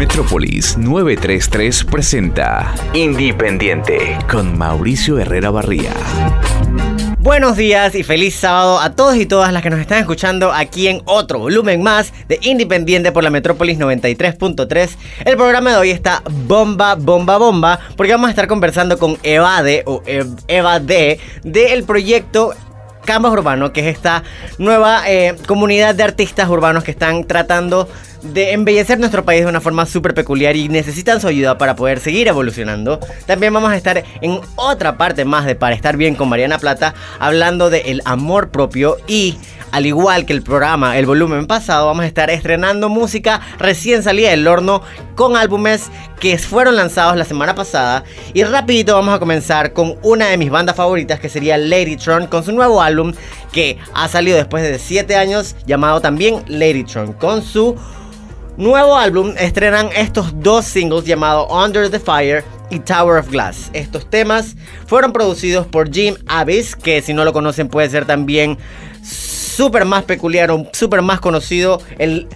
Metrópolis 933 presenta Independiente con Mauricio Herrera Barría. Buenos días y feliz sábado a todos y todas las que nos están escuchando aquí en otro volumen más de Independiente por la Metrópolis 93.3. El programa de hoy está bomba, bomba, bomba, porque vamos a estar conversando con Evade o Eva D del proyecto Canvas Urbano, que es esta nueva eh, comunidad de artistas urbanos que están tratando de embellecer nuestro país de una forma súper peculiar y necesitan su ayuda para poder seguir evolucionando. También vamos a estar en otra parte más de Para estar bien con Mariana Plata, hablando de el amor propio y al igual que el programa, el volumen pasado, vamos a estar estrenando música recién salida del horno con álbumes que fueron lanzados la semana pasada. Y rapidito vamos a comenzar con una de mis bandas favoritas que sería Ladytron con su nuevo álbum que ha salido después de 7 años llamado también Ladytron con su nuevo álbum estrenan estos dos singles llamados Under the Fire y Tower of Glass. Estos temas fueron producidos por Jim Abyss, que si no lo conocen puede ser también súper más peculiar súper más conocido el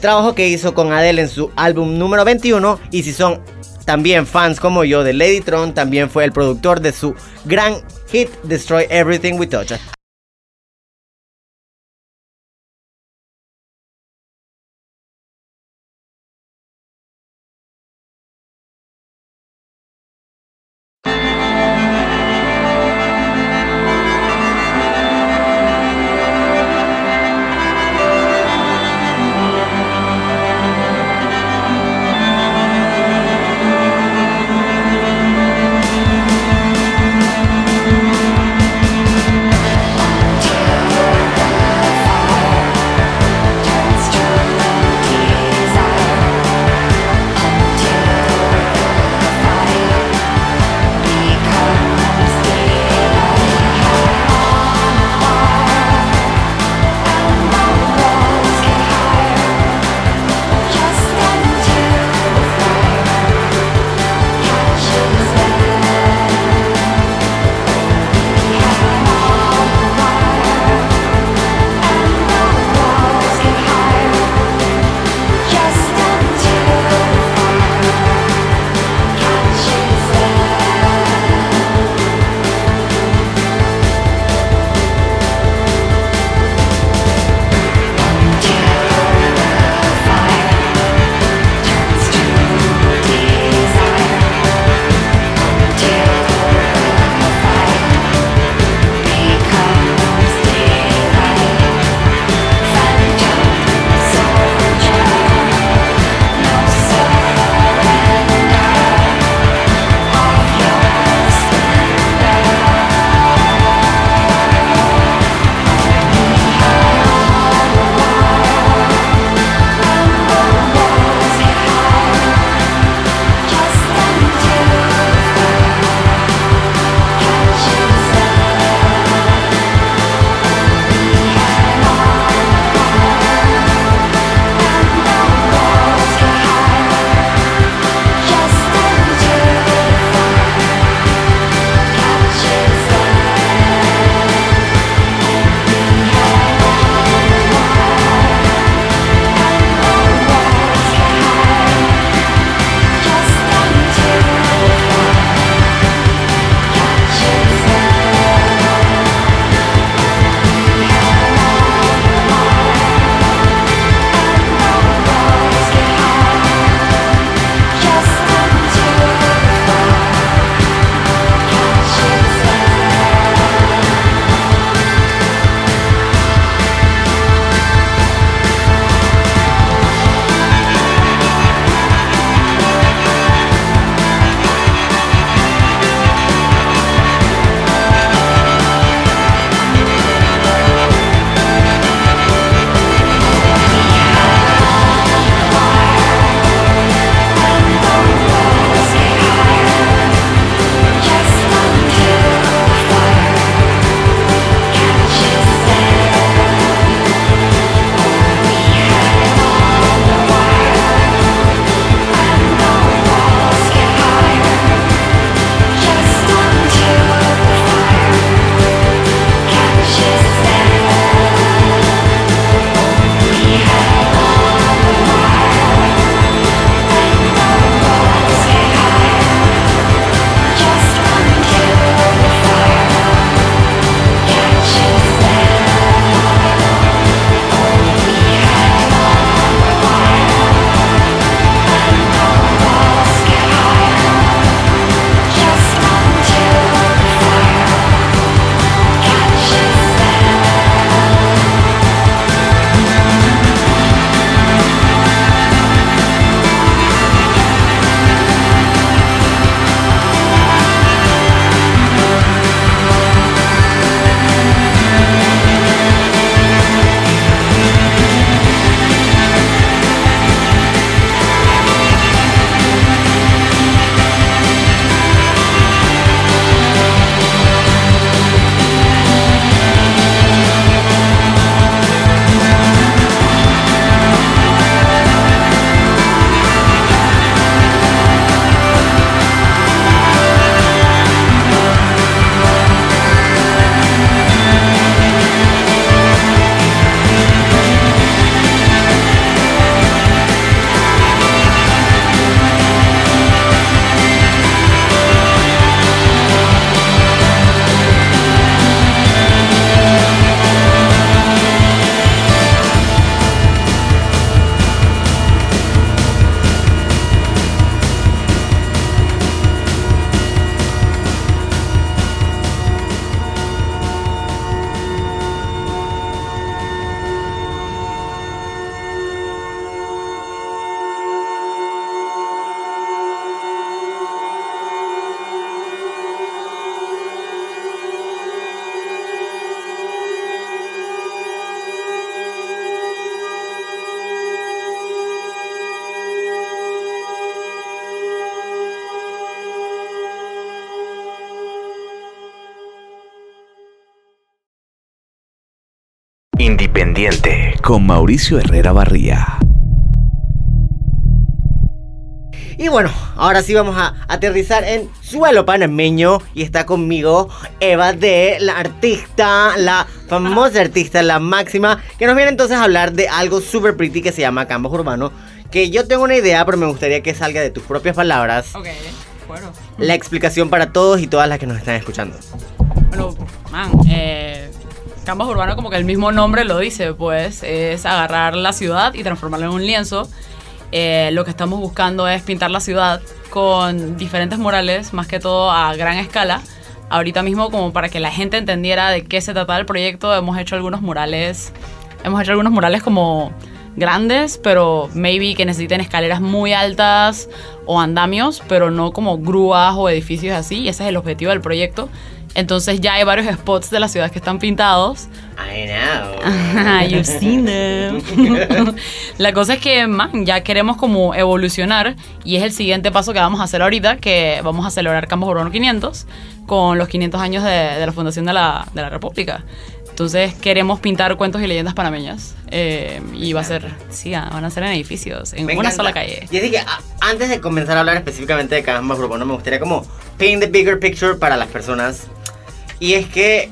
trabajo que hizo con Adele en su álbum número 21 y si son también fans como yo de Ladytron, también fue el productor de su gran hit Destroy Everything We Touch. Con Mauricio Herrera Barría. Y bueno, ahora sí vamos a aterrizar en suelo panameño y está conmigo Eva de la artista, la famosa artista, la máxima, que nos viene entonces a hablar de algo súper pretty que se llama Canvas Urbano, que yo tengo una idea, pero me gustaría que salga de tus propias palabras. Ok, bueno. La explicación para todos y todas las que nos están escuchando. Bueno, man, eh, Canvas Urbano como que el mismo nombre lo dice, pues es agarrar la ciudad y transformarla en un lienzo. Eh, lo que estamos buscando es pintar la ciudad con diferentes murales, más que todo a gran escala. Ahorita mismo como para que la gente entendiera de qué se trataba el proyecto, hemos hecho algunos murales, hemos hecho algunos murales como grandes, pero maybe que necesiten escaleras muy altas o andamios, pero no como grúas o edificios así, ese es el objetivo del proyecto. Entonces ya hay varios spots de la ciudad que están pintados. I know. You've seen them. la cosa es que man, ya queremos como evolucionar y es el siguiente paso que vamos a hacer ahorita, que vamos a celebrar Campos Urbano 500 con los 500 años de, de la fundación de la, de la República. Entonces queremos pintar cuentos y leyendas panameñas. Eh, y va a ser, sí, ah, van a ser en edificios, en Me una encanta. sola calle. Y así que a- antes de comenzar a hablar específicamente de Canvas Urbano, me gustaría como paint the bigger picture para las personas. Y es que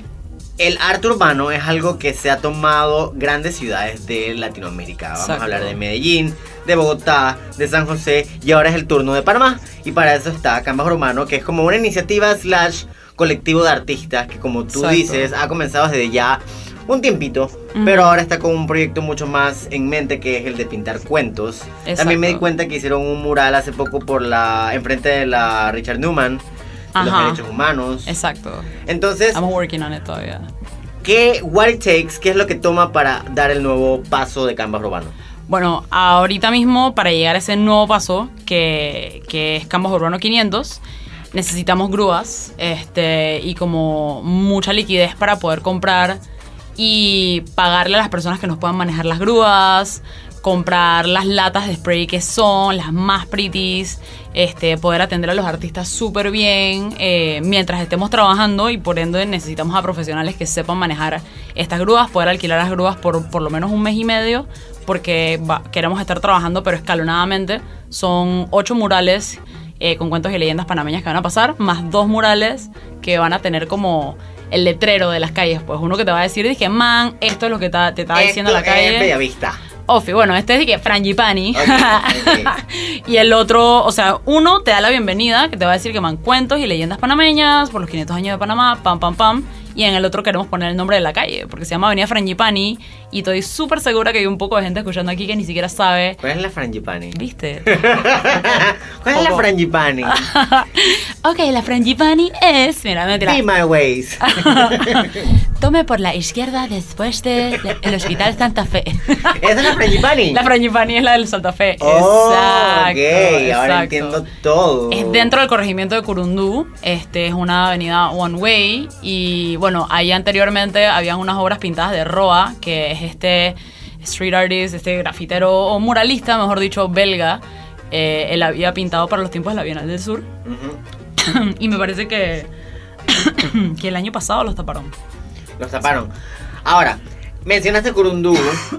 el arte urbano es algo que se ha tomado grandes ciudades de Latinoamérica. Vamos Exacto. a hablar de Medellín, de Bogotá, de San José y ahora es el turno de Panamá. Y para eso está Canvas Urbano, que es como una iniciativa slash colectivo de artistas que como tú Exacto. dices ha comenzado desde ya un tiempito, pero ahora está con un proyecto mucho más en mente que es el de pintar cuentos. También me di Exacto. cuenta que hicieron un mural hace poco por la enfrente de la Richard Newman, los derechos humanos. Exacto. Entonces, Estamos working on it todavía. ¿qué what it takes? ¿Qué es lo que toma para dar el nuevo paso de Canvas Urbano? Bueno, ahorita mismo para llegar a ese nuevo paso que, que es Campos Urbano 500, necesitamos grúas este, y como mucha liquidez para poder comprar y pagarle a las personas que nos puedan manejar las grúas, comprar las latas de spray que son las más pretties, este, poder atender a los artistas súper bien eh, mientras estemos trabajando y por ende necesitamos a profesionales que sepan manejar estas grúas, poder alquilar las grúas por por lo menos un mes y medio porque va- queremos estar trabajando pero escalonadamente. Son ocho murales eh, con cuentos y leyendas panameñas que van a pasar, más dos murales que van a tener como el letrero de las calles, pues uno que te va a decir, dije, man, esto es lo que ta- te estaba diciendo la es calle. Bellavista. Ofi, bueno, este es de que Frangipani. Y el otro, o sea, uno te da la bienvenida, que te va a decir que man cuentos y leyendas panameñas por los 500 años de Panamá, pam, pam, pam. Y en el otro queremos poner el nombre de la calle, porque se llama Avenida Frangipani. Y estoy súper segura que hay un poco de gente escuchando aquí que ni siquiera sabe. ¿Cuál es la frangipani? ¿Viste? ¿Cuál es la frangipani? ok, la Frangipani es. Mira, mentira. Be my ways. Tome por la izquierda después del Hospital Santa Fe. ¿Esa es la frangipani? La Frangipani es la del Santa Fe. Oh, exacto. ok, ahora exacto. entiendo todo. Es dentro del corregimiento de Curundú. Este es una avenida one way. Y bueno, ahí anteriormente habían unas obras pintadas de Roa, que es este street artist, este grafitero o muralista, mejor dicho, belga. Eh, él había pintado para los tiempos de la Bienal del Sur. Ujú. y me parece que, que el año pasado los taparon. Los taparon. Ahora, mencionaste Curundú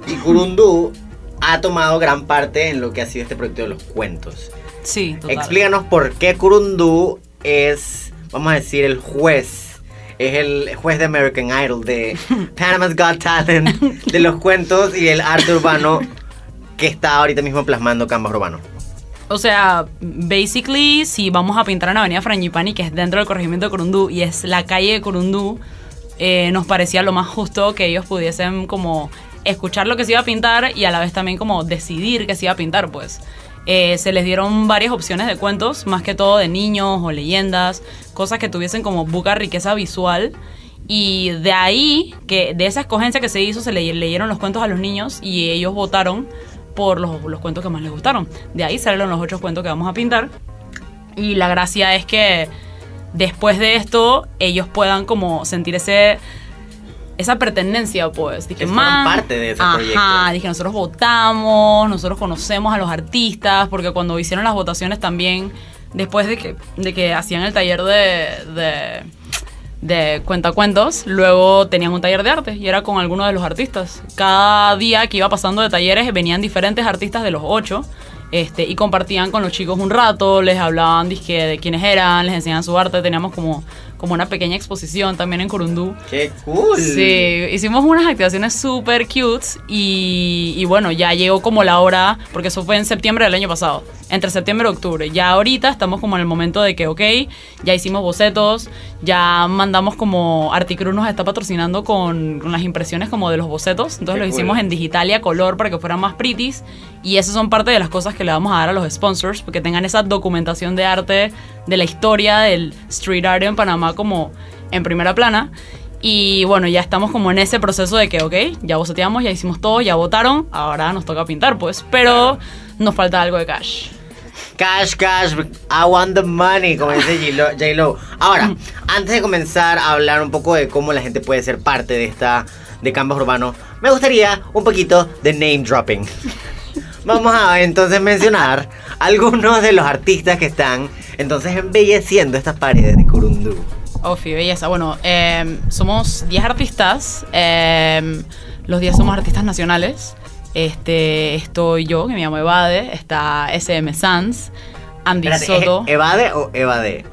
y Curundú ha tomado gran parte en lo que ha sido este proyecto de los cuentos. Sí, total. Explícanos por qué Curundú es, vamos a decir, el juez. Es el juez de American Idol, de Panama's Got Talent, de los cuentos y el arte urbano que está ahorita mismo plasmando Canvas Urbano. O sea, basically, si vamos a pintar en Avenida Frangipani, que es dentro del corregimiento de Corundú y es la calle de Corundú, eh, nos parecía lo más justo que ellos pudiesen como escuchar lo que se iba a pintar y a la vez también como decidir qué se iba a pintar, pues. Eh, se les dieron varias opciones de cuentos, más que todo de niños o leyendas, cosas que tuviesen como buca riqueza visual. Y de ahí, que de esa escogencia que se hizo, se le leyeron los cuentos a los niños y ellos votaron por los, los cuentos que más les gustaron. De ahí salieron los ocho cuentos que vamos a pintar. Y la gracia es que después de esto, ellos puedan como sentir ese esa pertenencia, pues. Dije, Que forman "Man, parte de ese ajá, proyecto". dije, nosotros votamos, nosotros conocemos a los artistas, porque cuando hicieron las votaciones también, después de que, de que hacían el taller de, de, de cuentacuentos, luego tenían un taller de arte y era con algunos de los artistas. Cada día que iba pasando de talleres venían diferentes artistas de los ocho este, y compartían con los chicos un rato, les hablaban de quiénes eran, les enseñaban su arte, teníamos como como una pequeña exposición también en Corundú. ¡Qué cool! Sí, hicimos unas activaciones súper cute y, y, bueno, ya llegó como la hora, porque eso fue en septiembre del año pasado, entre septiembre y octubre. Ya ahorita estamos como en el momento de que, ok, ya hicimos bocetos, ya mandamos como Articruz nos está patrocinando con, con las impresiones como de los bocetos, entonces lo hicimos en digital y a color para que fueran más pretties y esas son parte de las cosas que le vamos a dar a los sponsors, porque tengan esa documentación de arte, de la historia del street art en Panamá como en primera plana. Y bueno, ya estamos como en ese proceso de que, ok, ya boceteamos, ya hicimos todo, ya votaron, ahora nos toca pintar, pues. Pero nos falta algo de cash. Cash, cash, I want the money, como dice J-Lo. Ahora, antes de comenzar a hablar un poco de cómo la gente puede ser parte de esta, de Canvas Urbano, me gustaría un poquito de name dropping. Vamos a entonces mencionar algunos de los artistas que están entonces embelleciendo estas paredes de Curundú. Ofi, belleza. Bueno, em, somos 10 artistas. Em, los 10 somos artistas nacionales. Este, estoy yo, que me llamo Evade. Está SM Sans. Andy Soto. ¿Evade o Evade?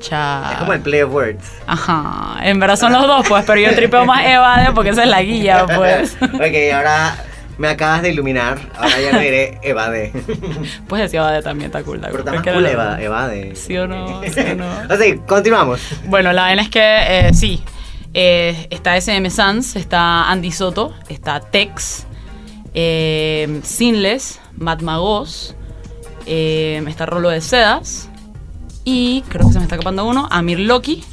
Cha. Es como el play of words. Ajá. En verdad son los dos, pues, pero yo tripeo más Evade porque esa es la guía, pues. ok, ahora me acabas de iluminar. Ahora ya no diré evade. Pues decía evade también, está cool. Pero está más cool evade. ¿Sí o no? ¿Sí o no? o continuamos. Bueno, la verdad es que eh, sí. Eh, está SM Sans, está Andy Soto, está Tex, eh, Sinless, Matt Magos, eh, está Rolo de Sedas y creo que se me está escapando uno, Amir Loki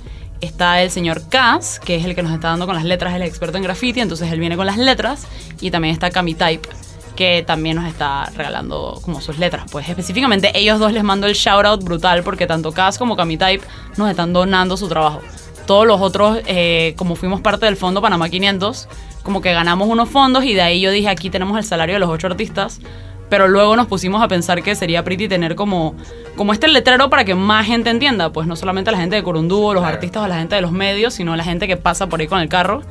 está el señor Kaz, que es el que nos está dando con las letras, el experto en graffiti, entonces él viene con las letras. Y también está Kami Type, que también nos está regalando como sus letras. Pues específicamente ellos dos les mando el shout out brutal porque tanto Kaz como Kami Type nos están donando su trabajo. Todos los otros, eh, como fuimos parte del fondo Panamá 500, como que ganamos unos fondos y de ahí yo dije, aquí tenemos el salario de los ocho artistas pero luego nos pusimos a pensar que sería pretty tener como, como este letrero para que más gente entienda, pues no solamente la gente de Corundú, los artistas o la gente de los medios, sino la gente que pasa por ahí con el carro.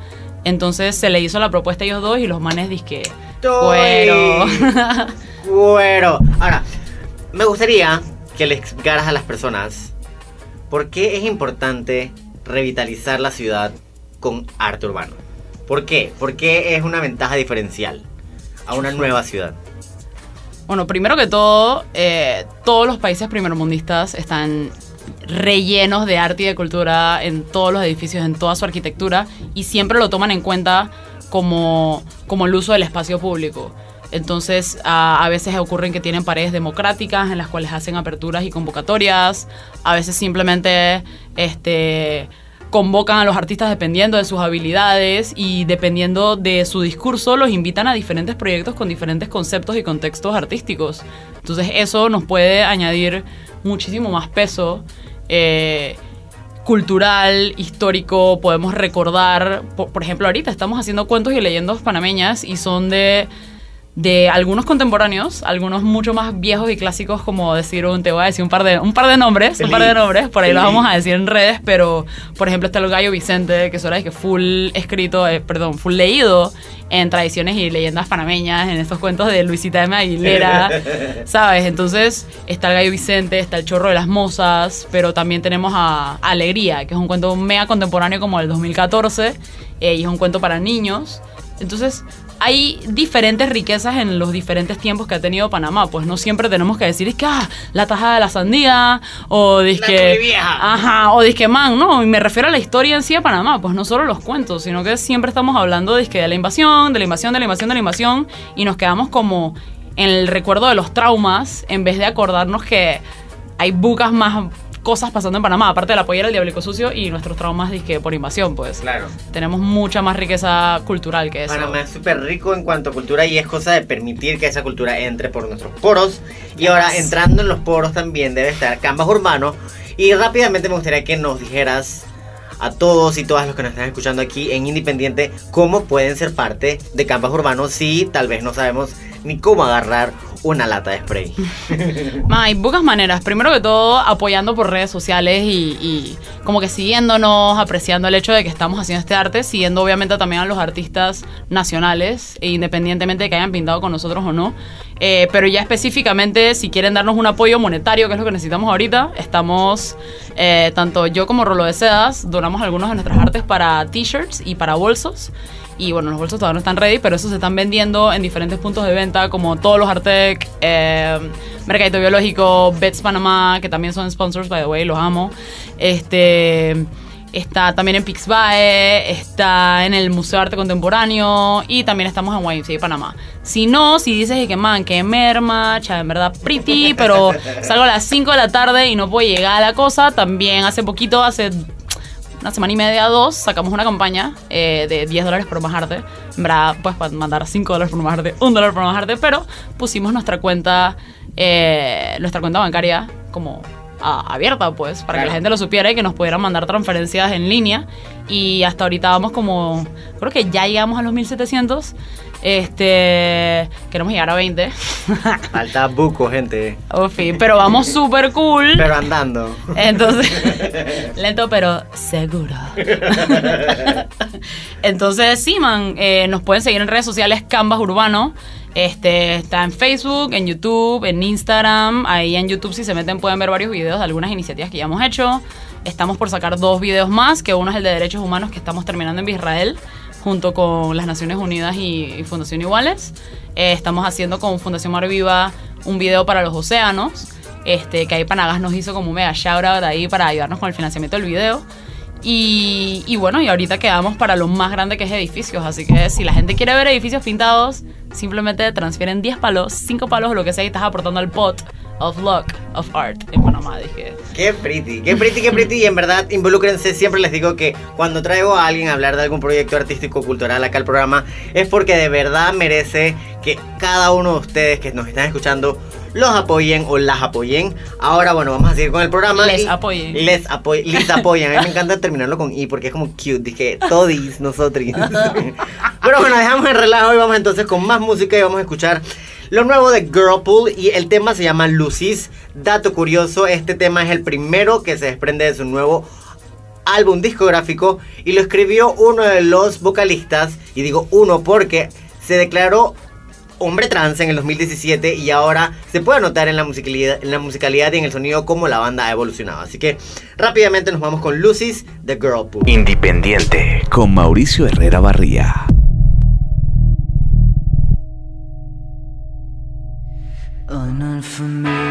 Entonces se le hizo la propuesta a ellos dos y los manes disque cuero. cuero. Ahora, me gustaría que le explicaras a las personas por qué es importante revitalizar la ciudad con arte urbano. ¿Por qué? ¿Por qué es una ventaja diferencial a una nueva ciudad? Bueno, primero que todo, eh, todos los países primermundistas están rellenos de arte y de cultura en todos los edificios, en toda su arquitectura, y siempre lo toman en cuenta como, como el uso del espacio público. Entonces, a, a, veces ocurren que tienen paredes democráticas en las cuales hacen aperturas y convocatorias. A veces simplemente este, convocan a los artistas dependiendo de sus habilidades y dependiendo de su discurso, los invitan a diferentes proyectos con diferentes conceptos y contextos artísticos. Entonces eso nos puede añadir muchísimo más peso. Eh, cultural, histórico, podemos recordar, por, por ejemplo, ahorita estamos haciendo cuentos y leyendas panameñas y son de de algunos contemporáneos, algunos mucho más viejos y clásicos, como decir un, te voy a decir un par de, un par de nombres, un par de nombres, por ahí los vamos a decir en redes, pero por ejemplo está el gallo Vicente, que es hora de que full escrito, eh, perdón, full leído en tradiciones y leyendas panameñas, en estos cuentos de Luisita M. Aguilera, ¿sabes? Entonces está el gallo Vicente, está el chorro de las mozas, pero también tenemos a, Alegría, que es un cuento mega contemporáneo como el 2014, eh, y es un cuento para niños. Entonces, hay diferentes riquezas en los diferentes tiempos que ha tenido Panamá. Pues no siempre tenemos que decir, es que, ah, la tajada de la sandía, o disque. Ajá, o disque, man, no, me refiero a la historia en sí de Panamá, pues no solo los cuentos, sino que siempre estamos hablando disque, de la invasión, de la invasión, de la invasión, de la invasión, y nos quedamos como en el recuerdo de los traumas, en vez de acordarnos que hay bucas más cosas pasando en Panamá, aparte de la pollera, el diabólico sucio y nuestros traumas disque por invasión, pues. Claro. Tenemos mucha más riqueza cultural que eso. Panamá es súper rico en cuanto a cultura y es cosa de permitir que esa cultura entre por nuestros poros. Y ahora, entrando en los poros también debe estar Canvas Urbano. Y rápidamente me gustaría que nos dijeras a todos y todas los que nos están escuchando aquí en Independiente cómo pueden ser parte de Canvas Urbano si tal vez no sabemos ni cómo agarrar una lata de spray. Hay pocas maneras. Primero que todo, apoyando por redes sociales y, y como que siguiéndonos, apreciando el hecho de que estamos haciendo este arte, siguiendo obviamente también a los artistas nacionales, e independientemente de que hayan pintado con nosotros o no. Eh, pero ya específicamente, si quieren darnos un apoyo monetario, que es lo que necesitamos ahorita, estamos, eh, tanto yo como Rolo de Sedas, donamos algunos de nuestras artes para t-shirts y para bolsos. Y bueno, los bolsos todavía no están ready, pero esos se están vendiendo en diferentes puntos de venta, como todos los Artec, eh, Mercadito Biológico, Bets Panamá, que también son sponsors, by the way, los amo. Este. Está también en Pixbae, está en el Museo de Arte Contemporáneo y también estamos en YMCA Panamá. Si no, si dices que man, que merma, cha, en verdad pretty, pero salgo a las 5 de la tarde y no puedo llegar a la cosa, también hace poquito, hace una semana y media, dos, sacamos una campaña eh, de 10 dólares por más arte. En verdad, pues para mandar 5 dólares por más arte, 1 dólar por más arte, pero pusimos nuestra cuenta, eh, nuestra cuenta bancaria como a- abierta, pues, para que la gente lo supiera y que nos pudieran mandar transferencias en línea. Y hasta ahorita vamos como, creo que ya llegamos a los 1700. Este, queremos llegar a 20. Falta buco, gente. Ufi, pero vamos súper cool. Pero andando. Entonces, lento pero seguro. Entonces, sí, man, eh, nos pueden seguir en redes sociales Canvas Urbano. Este, está en Facebook, en YouTube, en Instagram. Ahí en YouTube, si se meten, pueden ver varios videos de algunas iniciativas que ya hemos hecho. Estamos por sacar dos videos más, que uno es el de derechos humanos que estamos terminando en Israel, junto con las Naciones Unidas y, Fundación Iguales. Eh, estamos haciendo con Fundación Mar Viva un video para los océanos este, que ahí Panagas nos hizo como un mega shoutout ahí para ayudarnos con el financiamiento del video. Y, y bueno, y ahorita quedamos para lo más grande que es edificios. Así que si la gente quiere ver edificios pintados, simplemente transfieren 10 palos, 5 palos o lo que sea y estás aportando al pot of luck of art en Panamá. Dije, Qué pretty, qué pretty, qué pretty. Y en verdad, involúcrense. Siempre les digo que cuando traigo a alguien a hablar de algún proyecto artístico cultural acá al programa, es porque de verdad merece que cada uno de ustedes que nos están escuchando los apoyen o las apoyen. Ahora, bueno, vamos a seguir con el programa. Les apoyen. Les, apoy les apoyan. A mí me encanta terminarlo con I porque es como cute. Dije, todis, nosotros. Pero bueno, dejamos el relajo y vamos entonces con más música y vamos a escuchar lo nuevo de Girlpool y el tema se llama Lucis. Dato curioso, este tema es el primero que se desprende de su nuevo álbum discográfico y lo escribió uno de los vocalistas, y digo uno porque se declaró hombre trans en el 2017 y ahora se puede notar en la musicalidad, y en el sonido cómo la banda ha evolucionado. Así que rápidamente nos vamos con Lucis de Girlpool. Independiente. Con Mauricio Herrera Barría. An unfamiliar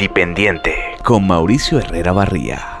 Independiente con Mauricio Herrera Barría.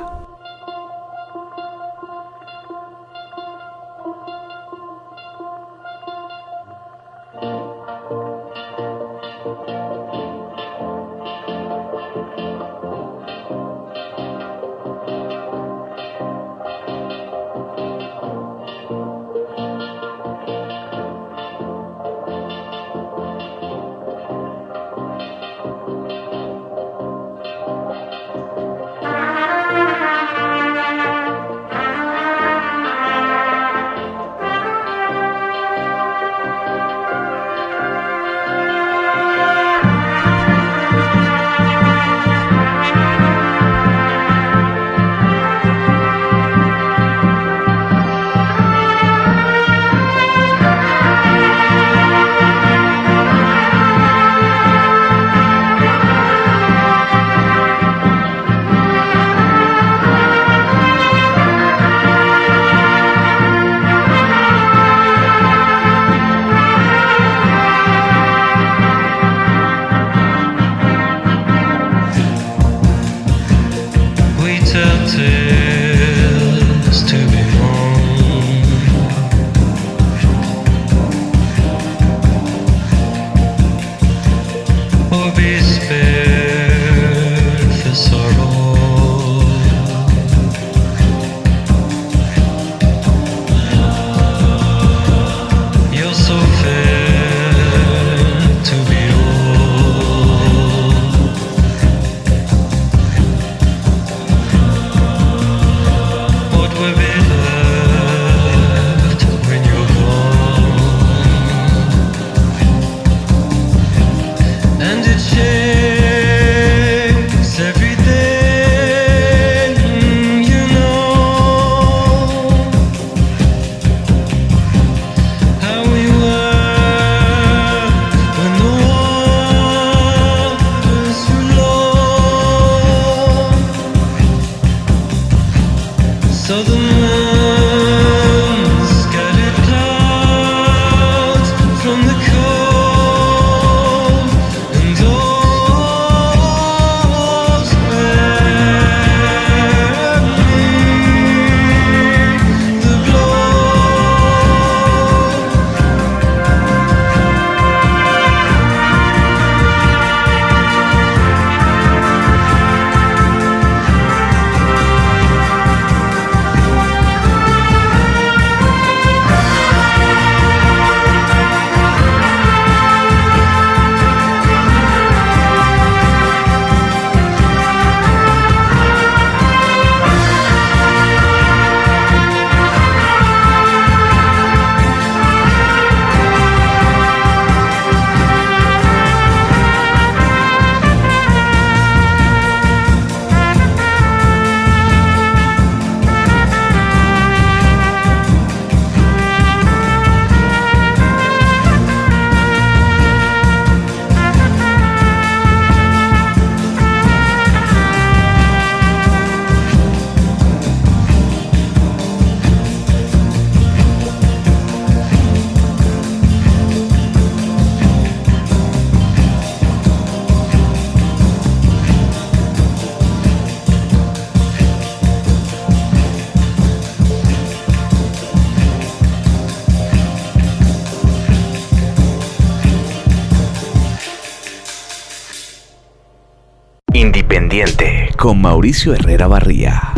Con Mauricio Herrera Barría.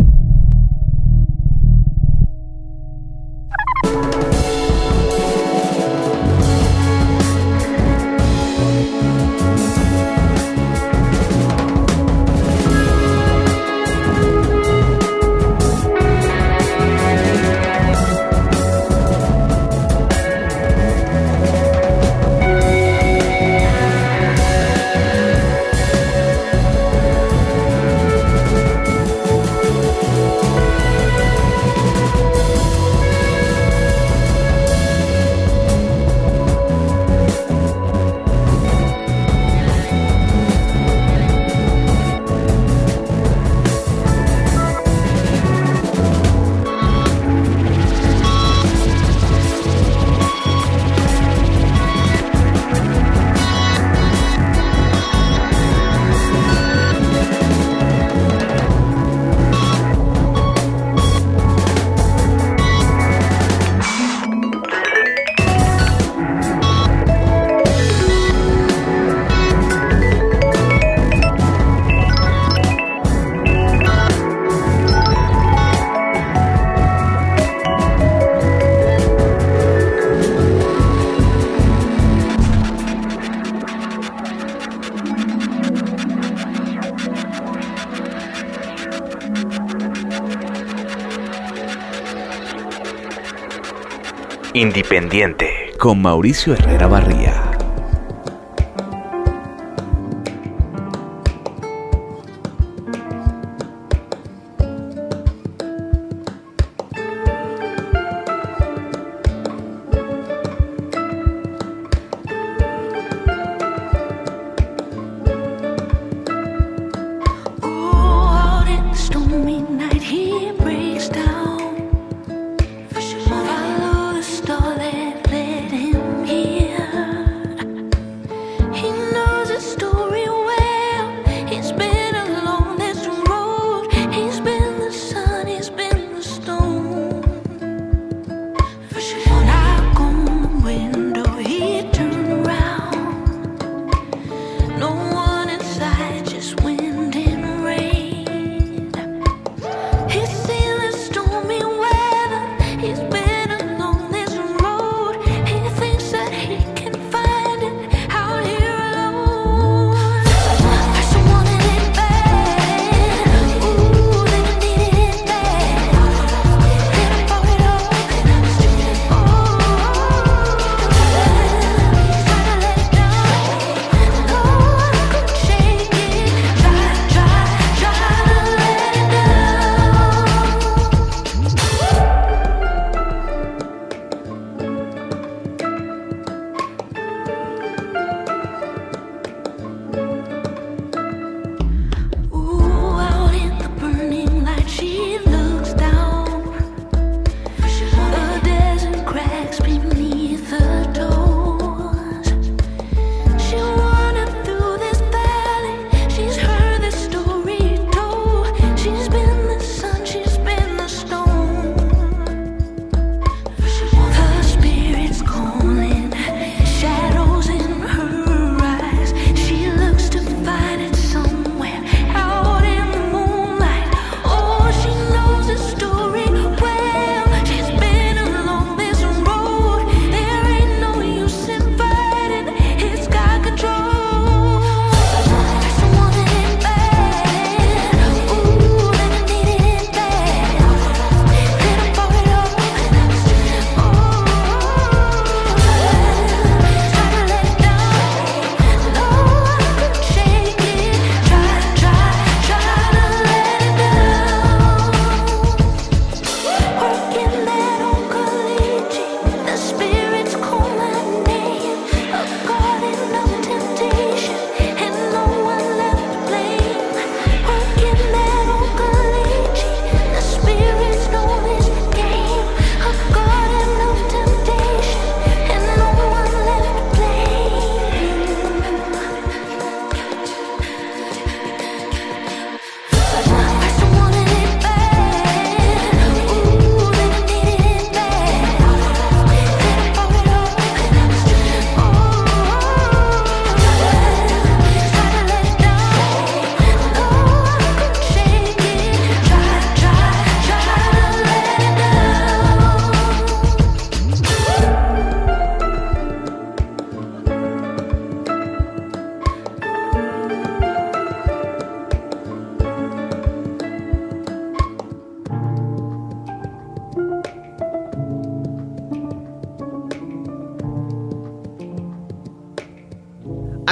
Independiente. Con Mauricio Herrera Barría.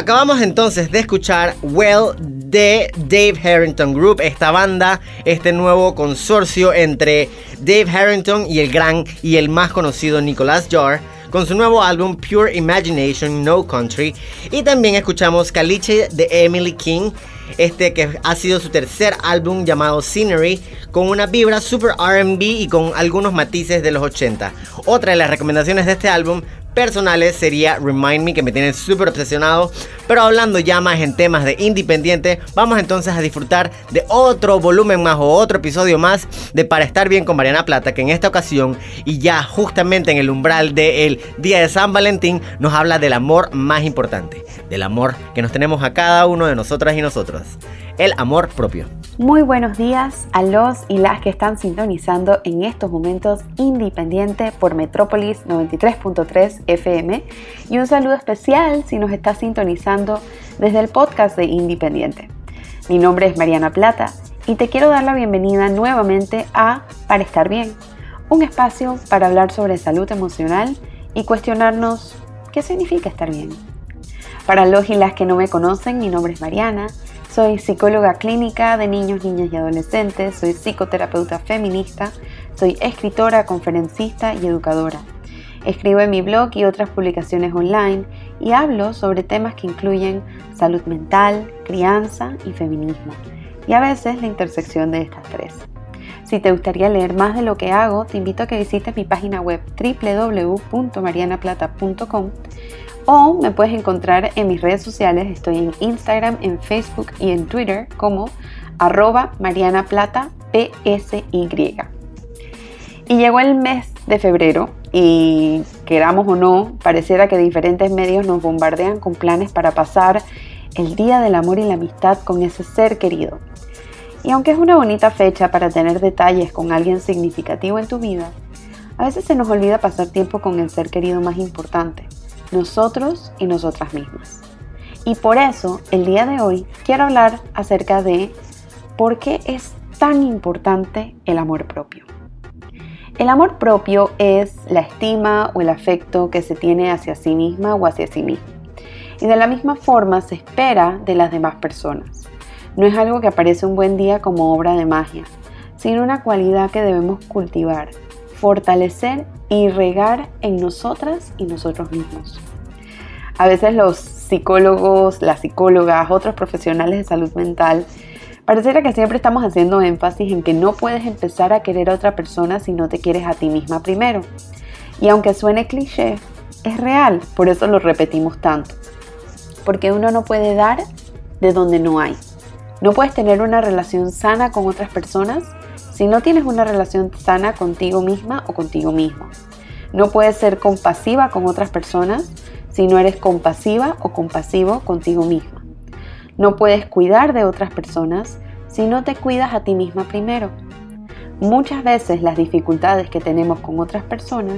Acabamos entonces de escuchar Well de Dave Harrington Group, esta banda, este nuevo consorcio entre Dave Harrington y el gran y el más conocido Nicolas Jar, con su nuevo álbum Pure Imagination No Country. Y también escuchamos Caliche de Emily King, este que ha sido su tercer álbum llamado Scenery, con una vibra super RB y con algunos matices de los 80. Otra de las recomendaciones de este álbum personales sería Remind Me, que me tiene súper obsesionado. Pero hablando ya más en temas de independiente, vamos entonces a disfrutar de otro volumen más o otro episodio más de Para estar bien con Mariana Plata, que en esta ocasión y ya justamente en el umbral del día de San Valentín, nos habla del amor más importante, del amor que nos tenemos a cada uno de nosotras y nosotros, el amor propio. Muy buenos días a los y las que están sintonizando en estos momentos Independiente por Metrópolis 93.3 FM y un saludo especial si nos está sintonizando desde el podcast de Independiente. Mi nombre es Mariana Plata y te quiero dar la bienvenida nuevamente a Para estar bien, un espacio para hablar sobre salud emocional y cuestionarnos qué significa estar bien. Para los y las que no me conocen, mi nombre es Mariana, soy psicóloga clínica de niños, niñas y adolescentes, soy psicoterapeuta feminista, soy escritora, conferencista y educadora. Escribo en mi blog y otras publicaciones online y hablo sobre temas que incluyen salud mental, crianza y feminismo, y a veces la intersección de estas tres. Si te gustaría leer más de lo que hago, te invito a que visites mi página web www.marianaplata.com o me puedes encontrar en mis redes sociales. Estoy en Instagram, en Facebook y en Twitter como arroba marianaplata PSY. Y llegó el mes de febrero y queramos o no, pareciera que diferentes medios nos bombardean con planes para pasar el Día del Amor y la Amistad con ese ser querido. Y aunque es una bonita fecha para tener detalles con alguien significativo en tu vida, a veces se nos olvida pasar tiempo con el ser querido más importante, nosotros y nosotras mismas. Y por eso, el día de hoy, quiero hablar acerca de por qué es tan importante el amor propio. El amor propio es la estima o el afecto que se tiene hacia sí misma o hacia sí mismo. Y de la misma forma se espera de las demás personas. No es algo que aparece un buen día como obra de magia, sino una cualidad que debemos cultivar, fortalecer y regar en nosotras y nosotros mismos. A veces los psicólogos, las psicólogas, otros profesionales de salud mental, pareciera que siempre estamos haciendo énfasis en que no puedes empezar a querer a otra persona si no te quieres a ti misma primero. Y aunque suene cliché, es real, por eso lo repetimos tanto. Porque uno no puede dar de donde no hay. No puedes tener una relación sana con otras personas si no tienes una relación sana contigo misma o contigo mismo. No puedes ser compasiva con otras personas si no eres compasiva o compasivo contigo misma. No puedes cuidar de otras personas si no te cuidas a ti misma primero. Muchas veces las dificultades que tenemos con otras personas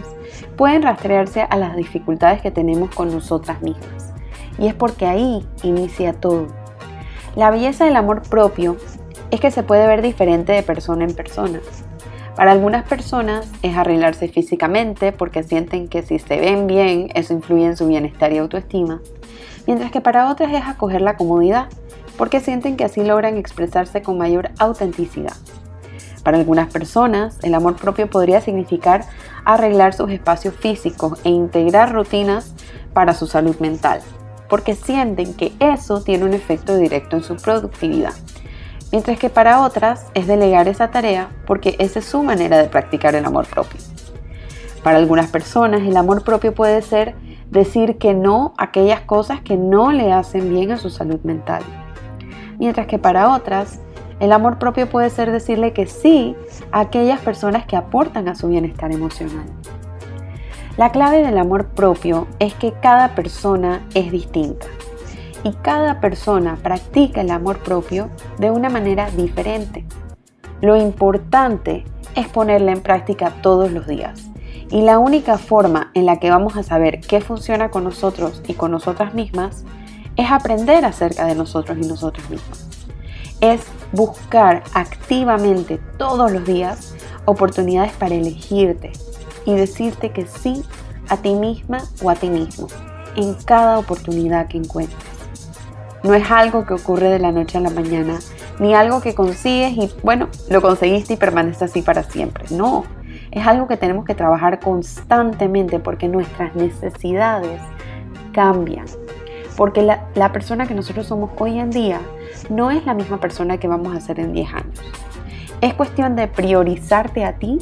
pueden rastrearse a las dificultades que tenemos con nosotras mismas. Y es porque ahí inicia todo. La belleza del amor propio es que se puede ver diferente de persona en persona. Para algunas personas es arreglarse físicamente porque sienten que si se ven bien eso influye en su bienestar y autoestima, mientras que para otras es acoger la comodidad porque sienten que así logran expresarse con mayor autenticidad. Para algunas personas, el amor propio podría significar arreglar sus espacios físicos e integrar rutinas para su salud mental, porque sienten que eso tiene un efecto directo en su productividad mientras que para otras es delegar esa tarea porque esa es su manera de practicar el amor propio. Para algunas personas el amor propio puede ser decir que no a aquellas cosas que no le hacen bien a su salud mental, mientras que para otras el amor propio puede ser decirle que sí a aquellas personas que aportan a su bienestar emocional. La clave del amor propio es que cada persona es distinta y cada persona practica el amor propio de una manera diferente. Lo importante es ponerla en práctica todos los días. Y la única forma en la que vamos a saber qué funciona con nosotros y con nosotras mismas es aprender acerca de nosotros y nosotras mismas. Es buscar activamente todos los días oportunidades para elegirte y decirte que sí a ti misma o a ti mismo en cada oportunidad que encuentres. No es algo que ocurre de la noche a la mañana, ni algo que consigues y bueno, lo conseguiste y permanece así para siempre. No, es algo que tenemos que trabajar constantemente porque nuestras necesidades cambian. Porque la, la persona que nosotros somos hoy en día no es la misma persona que vamos a ser en 10 años. Es cuestión de priorizarte a ti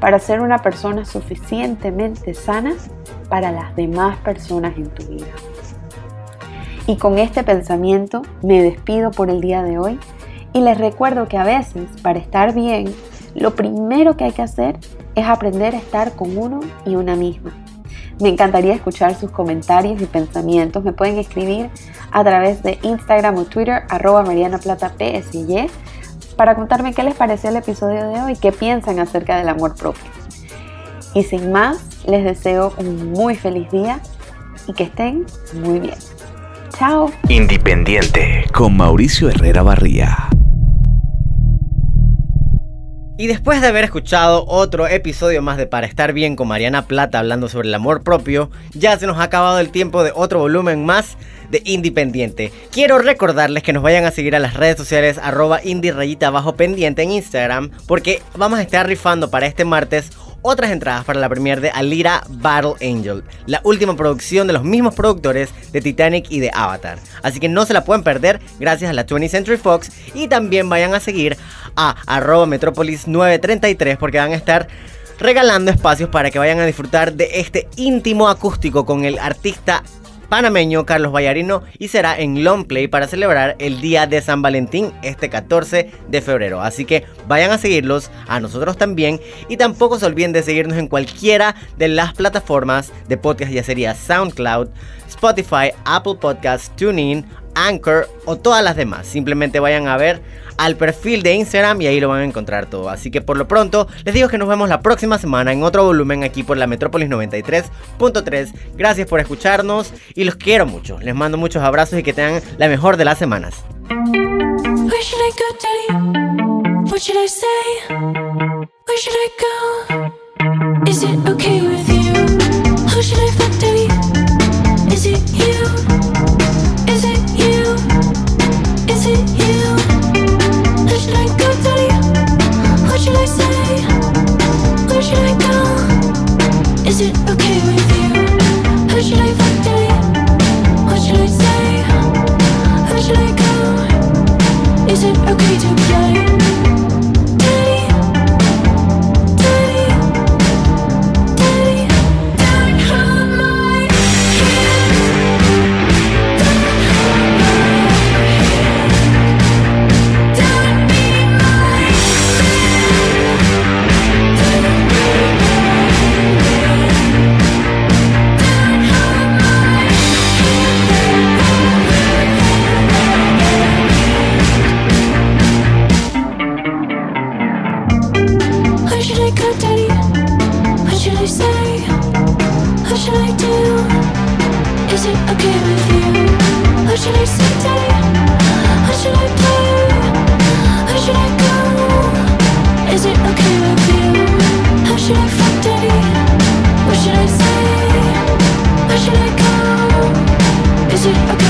para ser una persona suficientemente sana para las demás personas en tu vida. Y con este pensamiento me despido por el día de hoy y les recuerdo que a veces para estar bien, lo primero que hay que hacer es aprender a estar con uno y una misma. Me encantaría escuchar sus comentarios y pensamientos. Me pueden escribir a través de Instagram o Twitter, arroba Mariana Plata PSY, para contarme qué les pareció el episodio de hoy, qué piensan acerca del amor propio. Y sin más, les deseo un muy feliz día y que estén muy bien. Chao. Independiente con Mauricio Herrera Barría. Y después de haber escuchado otro episodio más de Para estar bien con Mariana Plata hablando sobre el amor propio, ya se nos ha acabado el tiempo de otro volumen más de Independiente. Quiero recordarles que nos vayan a seguir a las redes sociales arroba indie rayita abajo pendiente en Instagram porque vamos a estar rifando para este martes otras entradas para la premiere de Alira Battle Angel, la última producción de los mismos productores de Titanic y de Avatar. Así que no se la pueden perder gracias a la 20th Century Fox y también vayan a seguir a arroba metropolis 933 porque van a estar regalando espacios para que vayan a disfrutar de este íntimo acústico con el artista panameño Carlos Vallarino y será en Long Play para celebrar el día de San Valentín este 14 de febrero. Así que vayan a seguirlos, a nosotros también y tampoco se olviden de seguirnos en cualquiera de las plataformas de podcast, ya sería SoundCloud, Spotify, Apple Podcasts, TuneIn, Anchor o todas las demás. Simplemente vayan a ver al perfil de Instagram y ahí lo van a encontrar todo. Así que por lo pronto les digo que nos vemos la próxima semana en otro volumen aquí por la Metrópolis 93.3. Gracias por escucharnos y los quiero mucho. Les mando muchos abrazos y que tengan la mejor de las semanas. Where should I go? Go?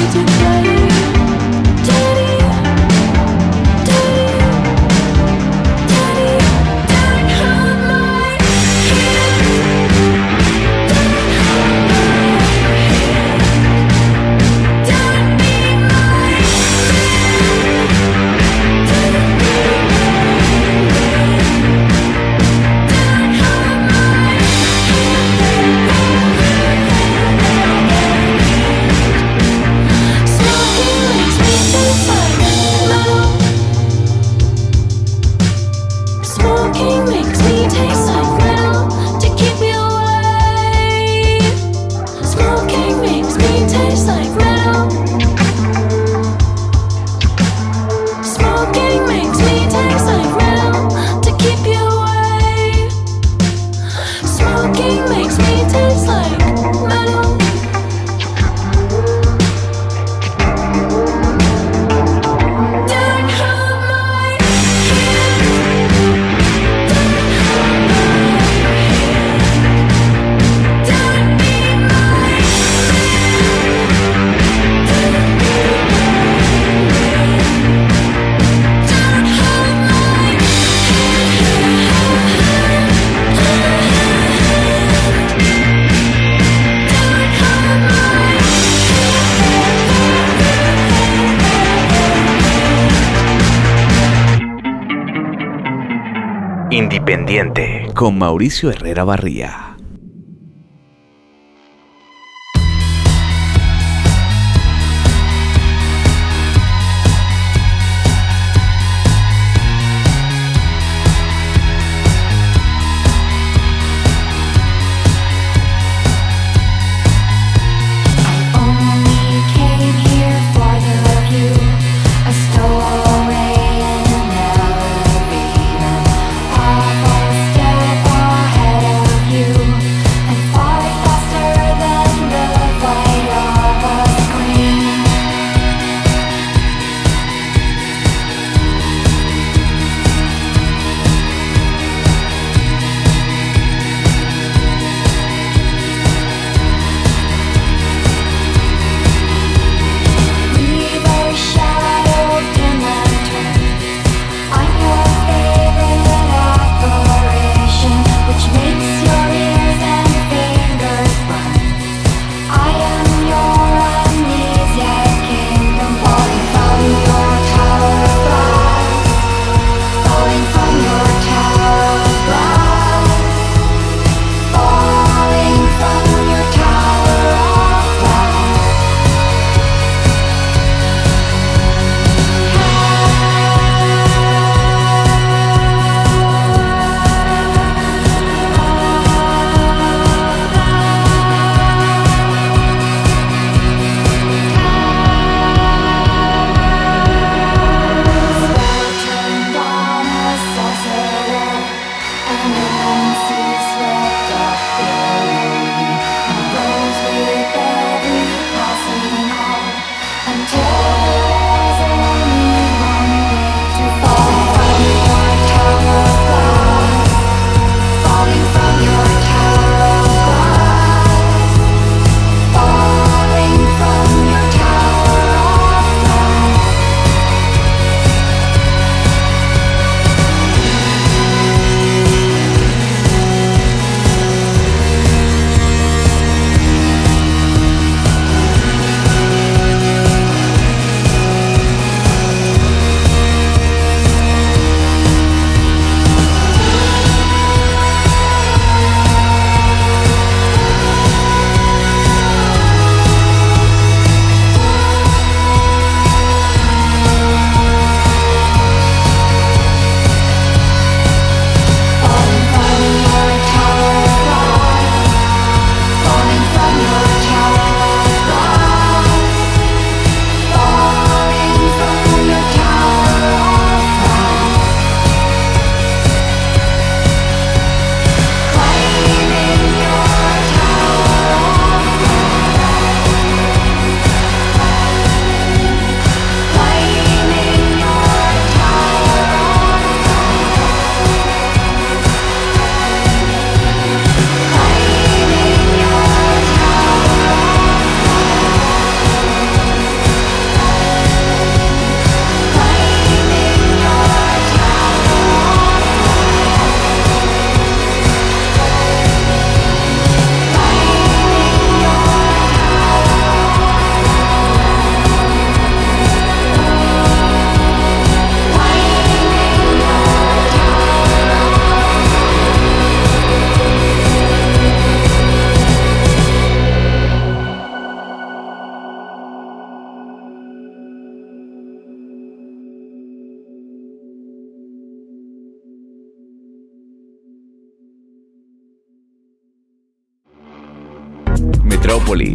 Independiente con Mauricio Herrera Barría.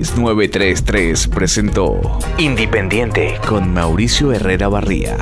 66933 presentó Independiente con Mauricio Herrera Barría.